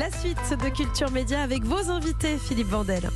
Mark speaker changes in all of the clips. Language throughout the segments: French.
Speaker 1: La suite de Culture Média avec vos invités, Philippe Vandel.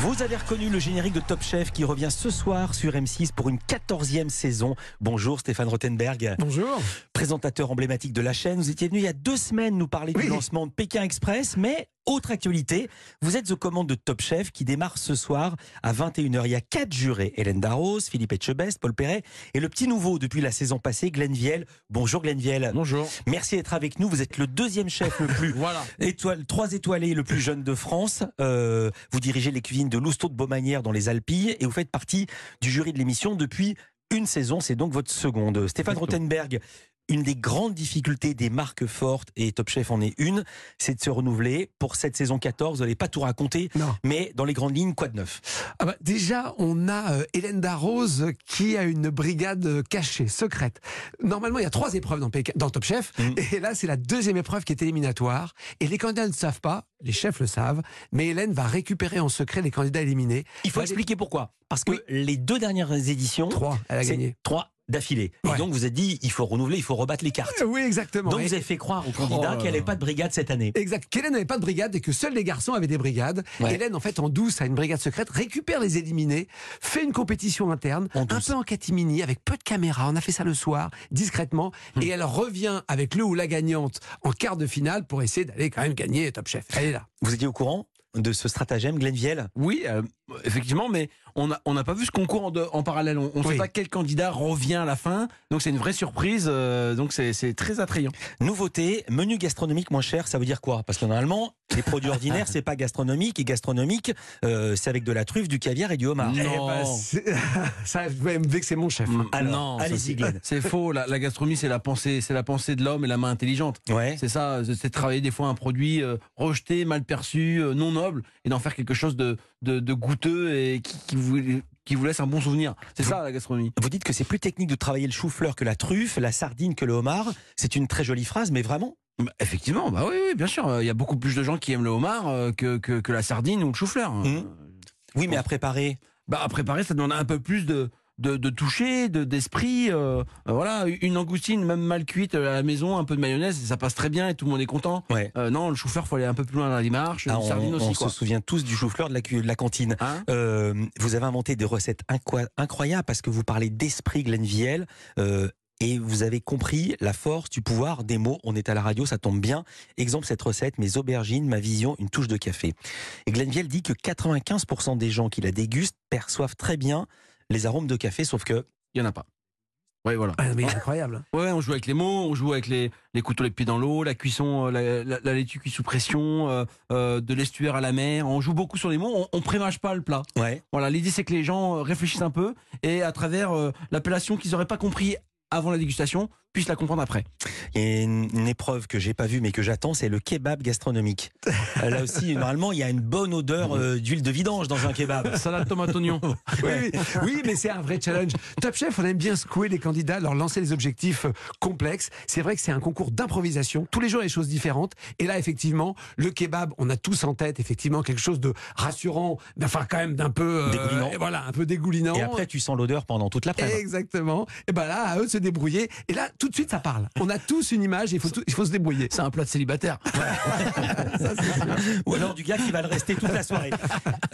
Speaker 2: Vous avez reconnu le générique de Top Chef qui revient ce soir sur M6 pour une 14e saison. Bonjour Stéphane Rothenberg.
Speaker 3: Bonjour.
Speaker 2: Présentateur emblématique de la chaîne. Vous étiez venu il y a deux semaines nous parler du lancement de Pékin Express, mais autre actualité, vous êtes aux commandes de Top Chef qui démarre ce soir à 21h. Il y a quatre jurés, Hélène Darros, Philippe Etchebest, Paul Perret et le petit nouveau depuis la saison passée, Glenn Viel. Bonjour Glenn Viel.
Speaker 3: Bonjour.
Speaker 2: Merci d'être avec nous. Vous êtes le deuxième chef le plus
Speaker 3: voilà.
Speaker 2: étoile, trois étoilés le plus jeune de France. Euh, vous dirigez les cuisines de Lousteau de Beaumanière dans les Alpilles et vous faites partie du jury de l'émission depuis une saison. C'est donc votre seconde. Stéphane Rothenberg, une des grandes difficultés des marques fortes, et Top Chef en est une, c'est de se renouveler. Pour cette saison 14, vous n'allez pas tout raconter,
Speaker 3: non.
Speaker 2: mais dans les grandes lignes, quoi de neuf?
Speaker 3: Ah bah Déjà, on a euh, Hélène Darroze qui a une brigade euh, cachée, secrète. Normalement, il y a trois épreuves dans, dans Top Chef, mmh. et là, c'est la deuxième épreuve qui est éliminatoire. Et les candidats ne savent pas, les chefs le savent, mais Hélène va récupérer en secret les candidats éliminés.
Speaker 2: Il faut expliquer pourquoi. Parce que oui. les deux dernières éditions,
Speaker 3: trois, elle a gagné.
Speaker 2: Trois d'affilée. Et donc vous avez dit, il faut renouveler, il faut rebattre les cartes.
Speaker 3: Oui, exactement.
Speaker 2: Donc vous avez fait croire aux candidats oh. qu'elle n'avait pas de brigade cette année.
Speaker 3: Exact. Qu'Hélène n'avait pas de brigade et que seuls les garçons avaient des brigades. Ouais. Hélène, en fait, en douce, a une brigade secrète, récupère les éliminés, fait une compétition interne,
Speaker 2: en
Speaker 3: un peu en catimini, avec peu de caméras. On a fait ça le soir, discrètement. Hum. Et elle revient avec le ou la gagnante en quart de finale pour essayer d'aller quand même gagner Top Chef. Elle est là.
Speaker 2: Vous étiez au courant de ce stratagème, Glenn Viel?
Speaker 4: Oui, euh, effectivement, mais on n'a on pas vu ce concours en, de, en parallèle. On ne oui. sait pas quel candidat revient à la fin. Donc c'est une vraie surprise. Euh, donc c'est très attrayant.
Speaker 2: Nouveauté, menu gastronomique moins cher, ça veut dire quoi? Parce que normalement, les produits ordinaires, c'est pas gastronomique. Et gastronomique, euh, c'est avec de la truffe, du caviar et du homard.
Speaker 3: Non. Eh ben, ça va me vexer mon chef.
Speaker 2: Alors,
Speaker 4: non,
Speaker 2: allez-y.
Speaker 4: C'est faux. La, la gastronomie, c'est la pensée, c'est la pensée de l'homme et la main intelligente.
Speaker 2: Ouais.
Speaker 4: C'est ça. C'est de travailler des fois un produit euh, rejeté, mal perçu, euh, non noble, et d'en faire quelque chose de, de, de goûteux et qui, qui vous qui vous laisse un bon souvenir. C'est ça la gastronomie.
Speaker 2: Vous dites que c'est plus technique de travailler le chou-fleur que la truffe, la sardine que le homard. C'est une très jolie phrase, mais vraiment
Speaker 4: bah, Effectivement, bah oui, oui, bien sûr. Il y a beaucoup plus de gens qui aiment le homard euh, que, que, que la sardine ou le chou-fleur.
Speaker 2: Mmh. Oui, mais à préparer.
Speaker 4: Bah, à préparer, ça demande un peu plus de, de, de toucher, d'esprit. De, euh, voilà, une langoustine, même mal cuite à la maison, un peu de mayonnaise, ça passe très bien et tout le monde est content.
Speaker 2: Ouais.
Speaker 4: Euh, non, le chou-fleur, faut aller un peu plus loin dans la démarche.
Speaker 2: Ah, on,
Speaker 4: aussi.
Speaker 2: on se souvient tous du chou-fleur de la, de la cantine.
Speaker 4: Hein
Speaker 2: euh, vous avez inventé des recettes incroyables parce que vous parlez d'esprit Glenn Viel. Euh, et vous avez compris la force du pouvoir des mots. On est à la radio, ça tombe bien. Exemple, cette recette, mes aubergines, ma vision, une touche de café. Et Glenn Viel dit que 95% des gens qui la dégustent perçoivent très bien les arômes de café, sauf que
Speaker 4: il n'y en a pas. Oui, voilà.
Speaker 3: Ah, mais incroyable.
Speaker 4: Ouais, on joue avec les mots, on joue avec les, les couteaux les pieds dans l'eau, la cuisson, euh, la, la, la, laitue cuite sous pression, euh, euh, de l'estuaire à la mer. On joue beaucoup sur les mots. On, on prémâche pas le plat.
Speaker 2: Ouais.
Speaker 4: Voilà. L'idée c'est que les gens réfléchissent un peu et à travers euh, l'appellation qu'ils n'auraient pas compris avant la dégustation puissent la comprendre après.
Speaker 2: Il y a une, épreuve que j'ai pas vue mais que j'attends, c'est le kebab gastronomique. Là aussi, normalement, il y a une bonne odeur euh, d'huile de vidange dans un kebab.
Speaker 4: Salade tomate oignon.
Speaker 3: oui, oui, oui, mais c'est un vrai challenge. Top Chef, on aime bien secouer les candidats, leur lancer des objectifs euh, complexes. C'est vrai que c'est un concours d'improvisation. Tous les jours, il y a des choses différentes. Et là, effectivement, le kebab, on a tous en tête, effectivement, quelque chose de rassurant, enfin, quand même d'un peu.
Speaker 2: Euh, dégoulinant.
Speaker 3: Voilà, un peu dégoulinant.
Speaker 2: Et après, tu sens l'odeur pendant toute l'après-midi.
Speaker 3: Exactement. Et ben là, à eux de se débrouiller. Et là, tout de suite, ça parle. On a tous une image, il faut, tout, il faut se débrouiller.
Speaker 4: C'est un plat de célibataire.
Speaker 3: Ça,
Speaker 2: Ou alors du gars qui va le rester toute la soirée.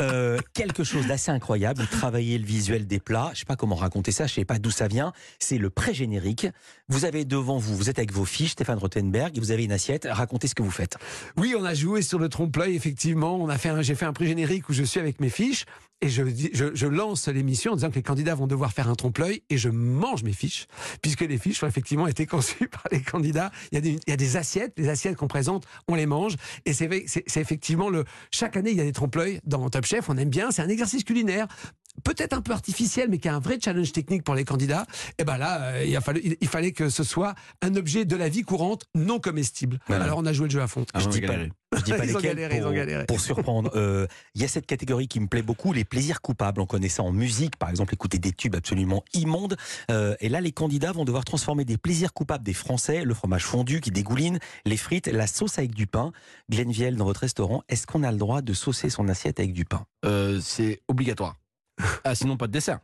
Speaker 2: Euh, quelque chose d'assez incroyable, vous travaillez le visuel des plats, je sais pas comment raconter ça, je sais pas d'où ça vient, c'est le pré-générique. Vous avez devant vous, vous êtes avec vos fiches, Stéphane Rothenberg, vous avez une assiette, racontez ce que vous faites.
Speaker 3: Oui, on a joué sur le trompe-l'œil, effectivement. On a fait un, j'ai fait un pré-générique où je suis avec mes fiches et je, je, lance l'émission en disant que les candidats vont devoir faire un trompe-l'œil et je mange mes fiches, puisque les fiches ont effectivement été conçues par les candidats. Il y a des, il y a des assiettes, les assiettes qu'on présente, on les mange. Et c'est effectivement le. Chaque année, il y a des trompe-l'œil dans Top Chef, on aime bien. C'est un exercice culinaire peut-être un peu artificiel, mais qui a un vrai challenge technique pour les candidats, et ben là, euh, il, a fallu, il, il, fallait que ce soit un objet de la vie courante non comestible.
Speaker 2: Voilà.
Speaker 3: Alors on a joué le jeu à fond.
Speaker 2: Ah, je dis pas, je dis pas
Speaker 3: Ils ont
Speaker 2: lesquels
Speaker 3: galéré, ils
Speaker 2: pour,
Speaker 3: ont galéré.
Speaker 2: pour surprendre. Euh, Il y a cette catégorie qui me plaît beaucoup, les plaisirs coupables. On connaît ça en musique, par exemple, écouter des tubes absolument immondes. Euh, et là, les candidats vont devoir transformer des plaisirs coupables des Français, le fromage fondu qui dégouline, les frites, la sauce avec du pain. Glenn Viel, dans votre restaurant, est-ce qu'on a le droit de saucer son assiette avec du pain?
Speaker 4: Euh, c'est obligatoire. Ah, sinon pas de dessert.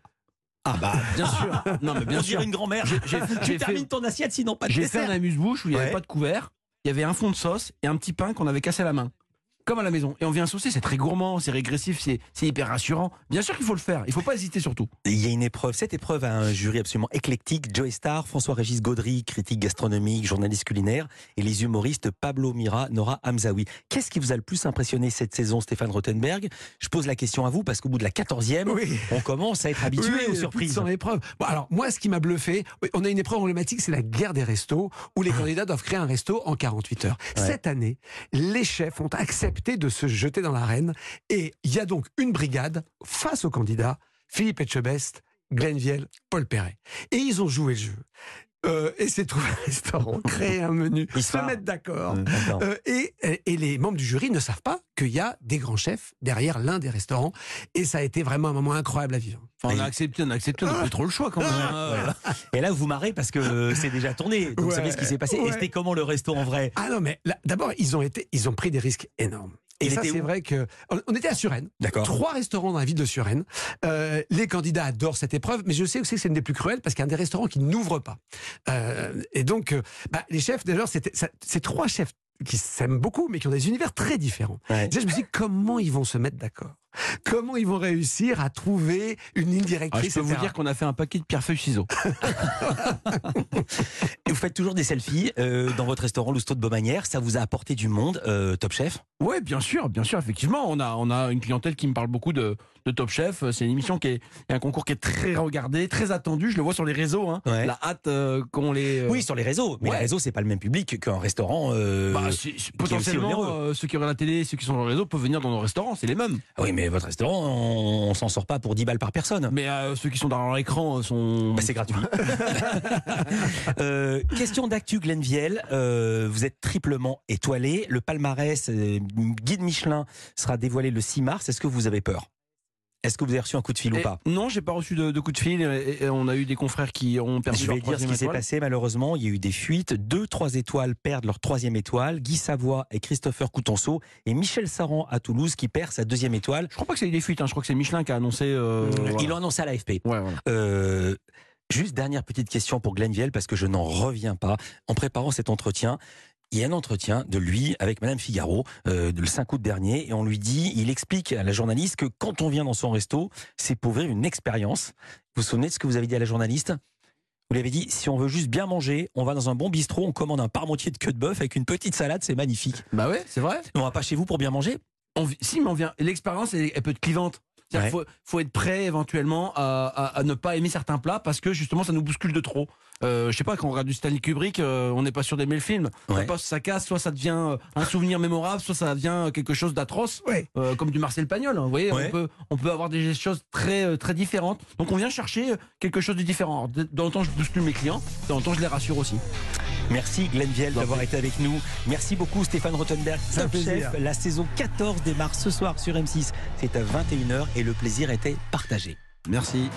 Speaker 2: Ah bah,
Speaker 4: Bien sûr. Non, mais bien
Speaker 2: on
Speaker 4: sûr.
Speaker 2: une grand-mère.
Speaker 4: J'ai- j'ai-
Speaker 2: Tu termines
Speaker 4: fait-
Speaker 2: ton assiette, sinon pas de
Speaker 4: J'ai fait
Speaker 2: dessert.
Speaker 4: un amuse-bouche où il n'y avait
Speaker 2: Ouais.
Speaker 4: pas de couvert, il y avait un fond de sauce et un petit pain qu'on avait cassé à la main. Comme à la maison. Et on vient saucer, c'est très gourmand, c'est régressif, c'est c'est hyper rassurant. Bien sûr qu'il faut le faire, il faut pas hésiter surtout.
Speaker 2: Il y a une épreuve. Cette épreuve a un jury absolument éclectique. Joey Star, François-Régis Gaudry, critique gastronomique, journaliste culinaire, et les humoristes Pablo Mira, Nora Hamzaoui. Qu'est-ce qui vous a le plus impressionné cette saison, Stéphane Rothenberg? Je pose la question à vous parce qu'au bout de la 14e,
Speaker 3: Oui.
Speaker 2: on commence à être habitué
Speaker 3: Oui,
Speaker 2: aux surprises.
Speaker 3: 100 épreuves. Bon, alors, moi, ce qui m'a bluffé, on a une épreuve emblématique, c'est la guerre des restos, où les candidats doivent créer un resto en 48 heures.
Speaker 2: Ouais.
Speaker 3: Cette année, les chefs ont accepté de se jeter dans l'arène, et il y a donc une brigade face aux candidats, Philippe Etchebest, Glenn Viel, Paul Perret. Et ils ont joué le jeu. Euh, et c'est trouver un restaurant, créer un menu, se mettre d'accord.
Speaker 2: Attends.
Speaker 3: Euh, et, et les membres du jury ne savent pas qu'il y a des grands chefs derrière l'un des restaurants. Et ça a été vraiment un moment incroyable à vivre.
Speaker 4: Enfin, on
Speaker 2: Et-
Speaker 4: a accepté, on a accepté, on n'a plus trop le choix quand même. hein.
Speaker 2: Et là, vous marrez parce que c'est déjà tourné. Donc, vous savez ce qui s'est passé.
Speaker 3: ouais.
Speaker 2: Et c'était comment le resto en vrai?
Speaker 3: Ah non, mais là, d'abord, ils ont été, ils ont pris des risques énormes. Et
Speaker 2: Il
Speaker 3: ça, c'est vrai que on, était à Suresnes,
Speaker 2: D'accord.
Speaker 3: trois restaurants dans la ville de Suresnes. Euh, les candidats adorent cette épreuve, mais je sais aussi que c'est une des plus cruelles parce qu'il y a un des restaurants qui n'ouvre pas. Euh, et donc, euh, bah, les chefs, d'ailleurs, c'était, c'est trois chefs qui s'aiment beaucoup, mais qui ont des univers très différents.
Speaker 2: Ouais.
Speaker 3: Déjà, je me suis dit comment ils vont se mettre d'accord, comment ils vont réussir à trouver une ligne
Speaker 4: Ah,
Speaker 3: directrice.
Speaker 4: je peux vous dire qu'on a fait un paquet de pierre feuille ciseaux.
Speaker 2: Et vous faites toujours des selfies euh, dans votre restaurant Lousteau de Beaumanière. Ça vous a apporté du monde, euh, Top Chef?
Speaker 4: Ouais, bien sûr, bien sûr, effectivement. On a, on a une clientèle qui me parle beaucoup de, de Top Chef. C'est une émission qui est, un concours qui est très regardé, très attendu. Je le vois sur les réseaux. Hein.
Speaker 2: Ouais.
Speaker 4: La hâte euh, qu'on les. euh,
Speaker 2: Oui, sur les réseaux. Mais
Speaker 4: ouais.
Speaker 2: les réseaux, c'est pas le même public qu'un restaurant. euh,
Speaker 4: bah,
Speaker 2: qui est
Speaker 4: potentiellement, euh, ceux qui regardent la télé, ceux qui sont sur les réseaux peuvent venir dans nos restaurants, c'est les mêmes.
Speaker 2: ah Oui, mais votre restaurant, on, on s'en sort pas pour 10 balles par personne.
Speaker 4: Mais euh, ceux qui sont dans l'écran euh, sont.
Speaker 2: Bah, c'est gratuit. Euh, question d'actu Glenviel. Euh, vous êtes triplement étoilé. Le palmarès guide Michelin sera dévoilé le 6 mars. Est-ce que vous avez peur? Est-ce que vous avez reçu un coup de fil ou
Speaker 4: Et-
Speaker 2: pas
Speaker 4: non, j'ai pas reçu de, de coup de fil. Et, et on a eu des confrères qui ont perdu
Speaker 2: Je
Speaker 4: leur
Speaker 2: vais dire ce qui s'est passé malheureusement. Il y a eu des fuites. Deux, trois étoiles perdent leur troisième étoile. Guy Savoie et Christopher Coutenceau et Michel Saran à Toulouse qui perd sa deuxième étoile.
Speaker 4: Je crois pas que c'est eu des fuites. hein. Je crois que c'est Michelin qui a annoncé. euh, voilà.
Speaker 2: Ils l'ont annoncé à l'AFP.
Speaker 4: Ouais, voilà.
Speaker 2: Euh, juste dernière petite question pour Glenviel parce que je n'en reviens pas. En préparant cet entretien, il y a un entretien de lui avec Madame Figaro euh, le 5 août dernier et on lui dit, il explique à la journaliste que quand on vient dans son resto, c'est pour vivre une expérience. Vous vous souvenez de ce que vous avez dit à la journaliste? Vous l'avez dit, si on veut juste bien manger, on va dans un bon bistrot, on commande un parmentier de queue de bœuf avec une petite salade, c'est magnifique.
Speaker 4: Bah ouais, c'est vrai.
Speaker 2: On va pas chez vous pour bien manger?
Speaker 4: On si, mais on vient. L'expérience, elle, elle peut être clivante. Il
Speaker 2: Ouais.
Speaker 4: faut, faut être prêt éventuellement à, à- à ne pas aimer certains plats parce que justement ça nous bouscule de trop. Euh, je sais pas, quand on regarde du Stanley Kubrick, euh, on n'est pas sûr d'aimer le film.
Speaker 2: Ouais.
Speaker 4: Soit ça casse, soit ça devient euh, un souvenir mémorable, soit ça devient quelque chose d'atroce,
Speaker 3: Ouais.
Speaker 4: euh, comme du Marcel Pagnol. hein. Vous voyez,
Speaker 2: Ouais.
Speaker 4: on, peut, on peut avoir des choses très, euh, très différentes. Donc on vient chercher quelque chose de différent. Alors, Dans le temps, je bouscule mes clients, dans le temps, je les rassure aussi.
Speaker 2: Merci Glenviel d'avoir été avec nous. Merci beaucoup Stéphane
Speaker 3: un
Speaker 2: Top
Speaker 3: plaisir.
Speaker 2: Chef. La saison 14 démarre ce soir sur M6. C'est à 21h et le plaisir était partagé.
Speaker 4: Merci.